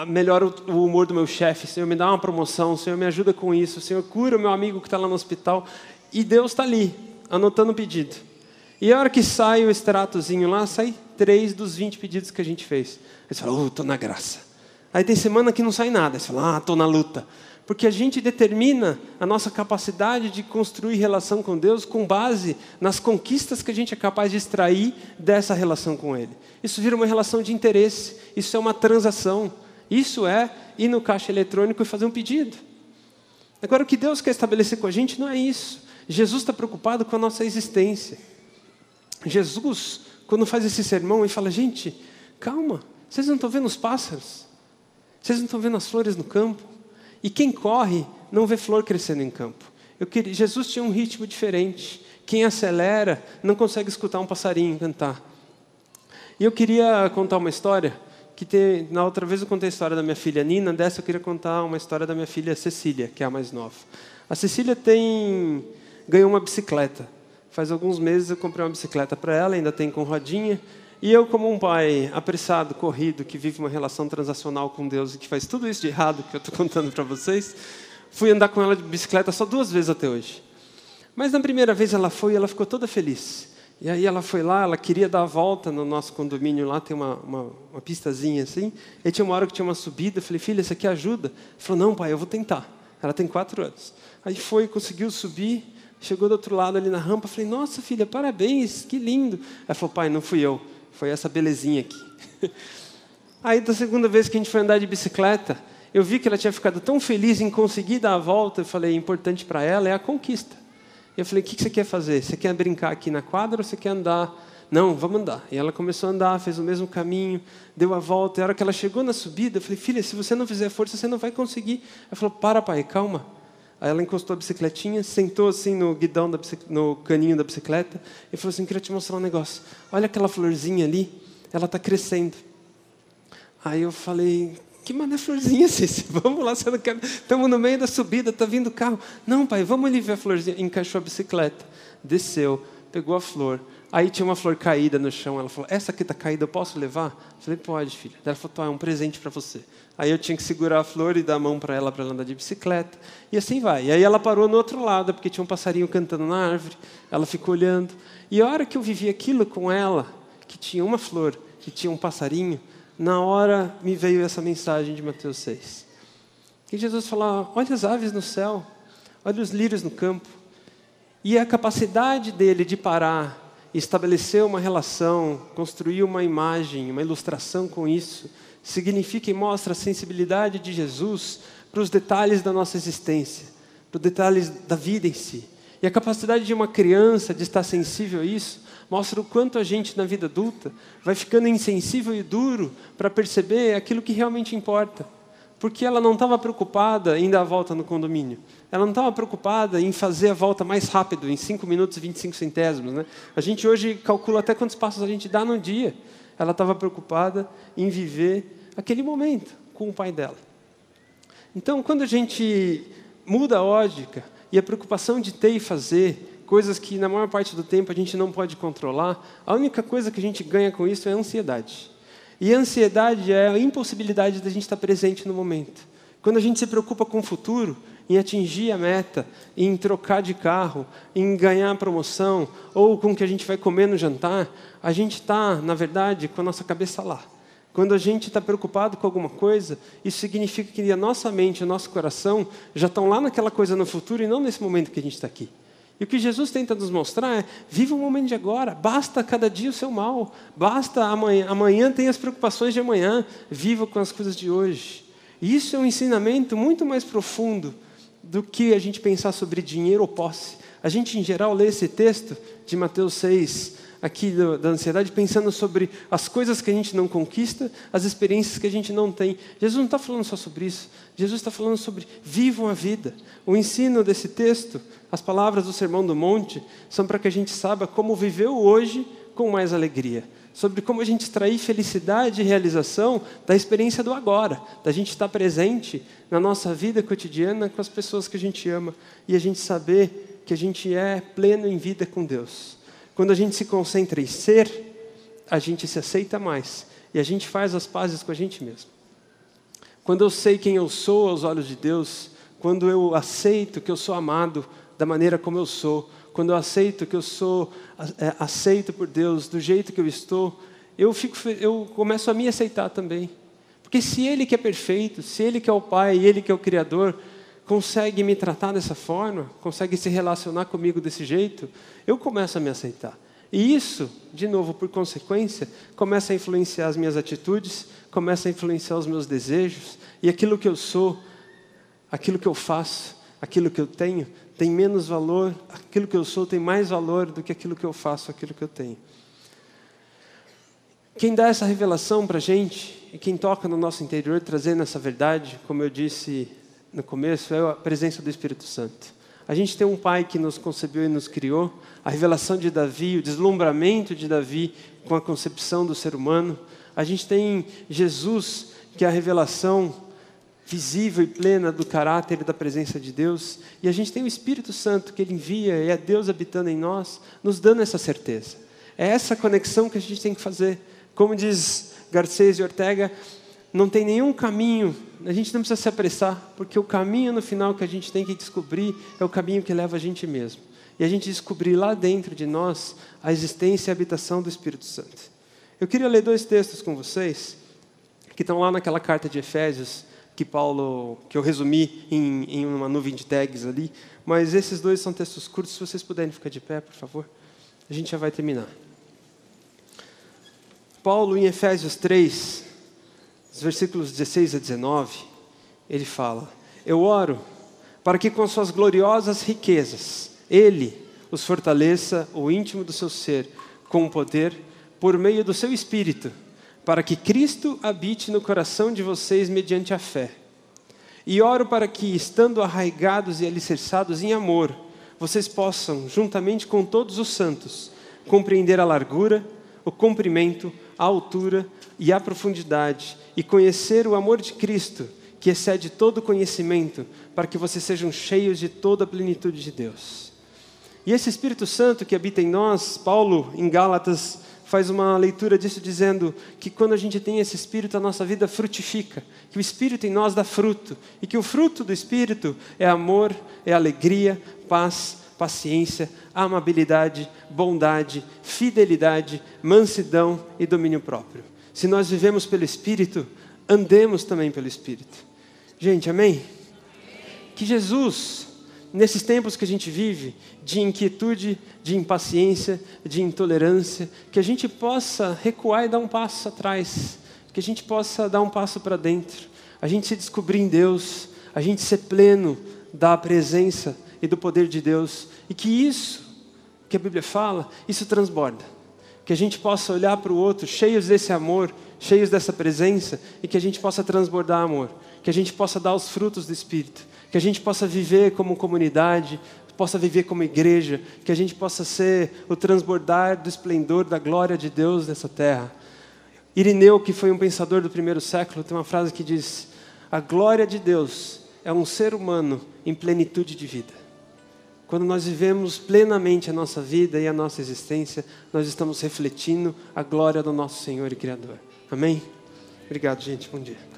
melhora o humor do meu chefe, Senhor, me dá uma promoção, Senhor, me ajuda com isso, Senhor, cura o meu amigo que está lá no hospital. E Deus está ali, anotando o pedido. E a hora que sai o extratozinho lá, sai três dos 20 pedidos que a gente fez. Aí você fala, oh, estou na graça. Aí tem semana que não sai nada. Você fala, ah, estou na luta. Porque a gente determina a nossa capacidade de construir relação com Deus com base nas conquistas que a gente é capaz de extrair dessa relação com Ele. Isso vira uma relação de interesse, isso é uma transação, isso é ir no caixa eletrônico e fazer um pedido. Agora, o que Deus quer estabelecer com a gente não é isso. Jesus está preocupado com a nossa existência. Jesus, quando faz esse sermão, ele fala: gente, calma, vocês não estão vendo os pássaros? Vocês não estão vendo as flores no campo? E quem corre não vê flor crescendo em campo. Queria, Jesus tinha um ritmo diferente. Quem acelera não consegue escutar um passarinho cantar. E eu queria contar uma história que tem, na outra vez eu contei a história da minha filha Nina, dessa eu queria contar uma história da minha filha Cecília, que é a mais nova. A Cecília tem ganhou uma bicicleta. Faz alguns meses eu comprei uma bicicleta para ela, ainda tem com rodinha. E eu, como um pai apressado, corrido, que vive uma relação transacional com Deus e que faz tudo isso de errado que eu estou contando para vocês, fui andar com ela de bicicleta só duas vezes até hoje. Mas na primeira vez ela foi e ela ficou toda feliz. E aí ela foi lá, ela queria dar a volta no nosso condomínio, lá tem uma, uma, uma pistazinha assim. E tinha uma hora que tinha uma subida, eu falei, filha, isso aqui ajuda? Ela falou, não pai, eu vou tentar. Ela tem quatro anos. Aí foi, conseguiu subir, chegou do outro lado ali na rampa, falei, nossa filha, parabéns, que lindo. Ela falou, pai, não fui eu, foi essa belezinha aqui. Aí da segunda vez que a gente foi andar de bicicleta, eu vi que ela tinha ficado tão feliz em conseguir dar a volta, eu falei, importante para ela é a conquista. Eu falei, o que você quer fazer? Você quer brincar aqui na quadra ou você quer andar? Não, vamos andar. E ela começou a andar, fez o mesmo caminho, deu a volta. E a hora que ela chegou na subida, eu falei, filha, se você não fizer força, você não vai conseguir. Ela falou, para, pai, calma. Aí ela encostou a bicicletinha, sentou assim no guidão, da no caninho da bicicleta e falou assim, queria te mostrar um negócio. Olha aquela florzinha ali, ela está crescendo. Aí eu falei, que mané florzinha, Cícero? Vamos lá, você não quer... Estamos no meio da subida, está vindo o carro. Não, pai, vamos ali ver a florzinha. Encaixou a bicicleta, desceu, pegou a flor. Aí tinha uma flor caída no chão. Ela falou, essa aqui está caída, eu posso levar? Eu falei, pode, filha. Ela falou, é um presente para você. Aí eu tinha que segurar a flor e dar a mão para ela para ela andar de bicicleta. E assim vai. E aí ela parou no outro lado, porque tinha um passarinho cantando na árvore. Ela ficou olhando. E a hora que eu vivi aquilo com ela, que tinha uma flor, que tinha um passarinho, na hora me veio essa mensagem de Mateus 6. Que Jesus falou: olha as aves no céu, olha os lírios no campo. E a capacidade dele de parar, estabelecer uma relação, construir uma imagem, uma ilustração com isso, significa e mostra a sensibilidade de Jesus para os detalhes da nossa existência, para os detalhes da vida em si. E a capacidade de uma criança de estar sensível a isso mostra o quanto a gente, na vida adulta, vai ficando insensível e duro para perceber aquilo que realmente importa. Porque ela não estava preocupada em dar a volta no condomínio. Ela não estava preocupada em fazer a volta mais rápido, em 5 minutos e 25 centésimos. Né? A gente hoje calcula até quantos passos a gente dá no dia. Ela estava preocupada em viver aquele momento com o pai dela. Então, quando a gente muda a lógica e a preocupação de ter e fazer coisas que na maior parte do tempo a gente não pode controlar, a única coisa que a gente ganha com isso é a ansiedade. E a ansiedade é a impossibilidade da gente estar presente no momento. Quando a gente se preocupa com o futuro, em atingir a meta, em trocar de carro, em ganhar a promoção, ou com o que a gente vai comer no jantar, a gente está, na verdade, com a nossa cabeça lá. Quando a gente está preocupado com alguma coisa, isso significa que a nossa mente, o nosso coração já estão lá naquela coisa no futuro e não nesse momento que a gente está aqui. E o que Jesus tenta nos mostrar é: viva o momento de agora, basta cada dia o seu mal, basta amanhã, amanhã tem as preocupações de amanhã, viva com as coisas de hoje. E isso é um ensinamento muito mais profundo do que a gente pensar sobre dinheiro ou posse. A gente, em geral, lê esse texto de Mateus 6, aqui do, da ansiedade, pensando sobre as coisas que a gente não conquista, as experiências que a gente não tem. Jesus não está falando só sobre isso. Jesus está falando sobre vivam a vida. O ensino desse texto, as palavras do Sermão do Monte, são para que a gente saiba como viver o hoje com mais alegria. Sobre como a gente extrair felicidade e realização da experiência do agora, da gente estar presente na nossa vida cotidiana com as pessoas que a gente ama e a gente saber que a gente é pleno em vida com Deus. Quando a gente se concentra em ser, a gente se aceita mais e a gente faz as pazes com a gente mesmo. Quando eu sei quem eu sou aos olhos de Deus, quando eu aceito que eu sou amado da maneira como eu sou, quando eu aceito que eu sou é, aceito por Deus do jeito que eu estou, eu, fico, eu começo a me aceitar também. Porque se Ele que é perfeito, se Ele que é o Pai Ele que é o Criador, consegue me tratar dessa forma, consegue se relacionar comigo desse jeito, eu começo a me aceitar. E isso, de novo, por consequência, começa a influenciar as minhas atitudes, começa a influenciar os meus desejos, e aquilo que eu sou, aquilo que eu faço, aquilo que eu tenho, tem menos valor, aquilo que eu sou tem mais valor do que aquilo que eu faço, aquilo que eu tenho. Quem dá essa revelação para a gente e quem toca no nosso interior trazendo essa verdade, como eu disse no começo, é a presença do Espírito Santo. A gente tem um Pai que nos concebeu e nos criou, a revelação de Davi, o deslumbramento de Davi com a concepção do ser humano. A gente tem Jesus, que é a revelação visível e plena do caráter e da presença de Deus. E a gente tem o Espírito Santo que Ele envia, e é Deus habitando em nós, nos dando essa certeza. É essa conexão que a gente tem que fazer. Como diz Garcês e Ortega, não tem nenhum caminho, a gente não precisa se apressar, porque o caminho no final que a gente tem que descobrir é o caminho que leva a gente mesmo. E a gente descobrir lá dentro de nós a existência e a habitação do Espírito Santo. Eu queria ler dois textos com vocês, que estão lá naquela carta de Efésios, que Paulo, que eu resumi em, em uma nuvem de tags ali, mas esses dois são textos curtos, se vocês puderem ficar de pé, por favor, a gente já vai terminar. Paulo, em Efésios 3, versículos 16 a 19, ele fala: Eu oro para que com suas gloriosas riquezas, Ele os fortaleça o íntimo do seu ser com o poder, por meio do seu espírito, para que Cristo habite no coração de vocês mediante a fé. E oro para que, estando arraigados e alicerçados em amor, vocês possam, juntamente com todos os santos, compreender a largura, o comprimento, a altura e a profundidade, e conhecer o amor de Cristo, que excede todo conhecimento, para que vocês sejam cheios de toda a plenitude de Deus. E esse Espírito Santo que habita em nós, Paulo, em Gálatas, faz uma leitura disso dizendo que quando a gente tem esse Espírito, a nossa vida frutifica, que o Espírito em nós dá fruto, e que o fruto do Espírito é amor, é alegria, paz, paciência, amabilidade, bondade, fidelidade, mansidão e domínio próprio. Se nós vivemos pelo Espírito, andemos também pelo Espírito. Gente, amém? Que Jesus, nesses tempos que a gente vive, de inquietude, de impaciência, de intolerância, que a gente possa recuar e dar um passo atrás, que a gente possa dar um passo para dentro, a gente se descobrir em Deus, a gente ser pleno da presença e do poder de Deus, e que isso que a Bíblia fala, isso transborda. Que a gente possa olhar para o outro cheios desse amor, cheios dessa presença, e que a gente possa transbordar amor. Que a gente possa dar os frutos do Espírito. Que a gente possa viver como comunidade, possa viver como igreja, que a gente possa ser o transbordar do esplendor da glória de Deus nessa terra. Irineu, que foi um pensador do primeiro século, tem uma frase que diz: A glória de Deus é um ser humano em plenitude de vida. Quando nós vivemos plenamente a nossa vida e a nossa existência, nós estamos refletindo a glória do nosso Senhor e Criador. Amém? Obrigado, gente. Bom dia.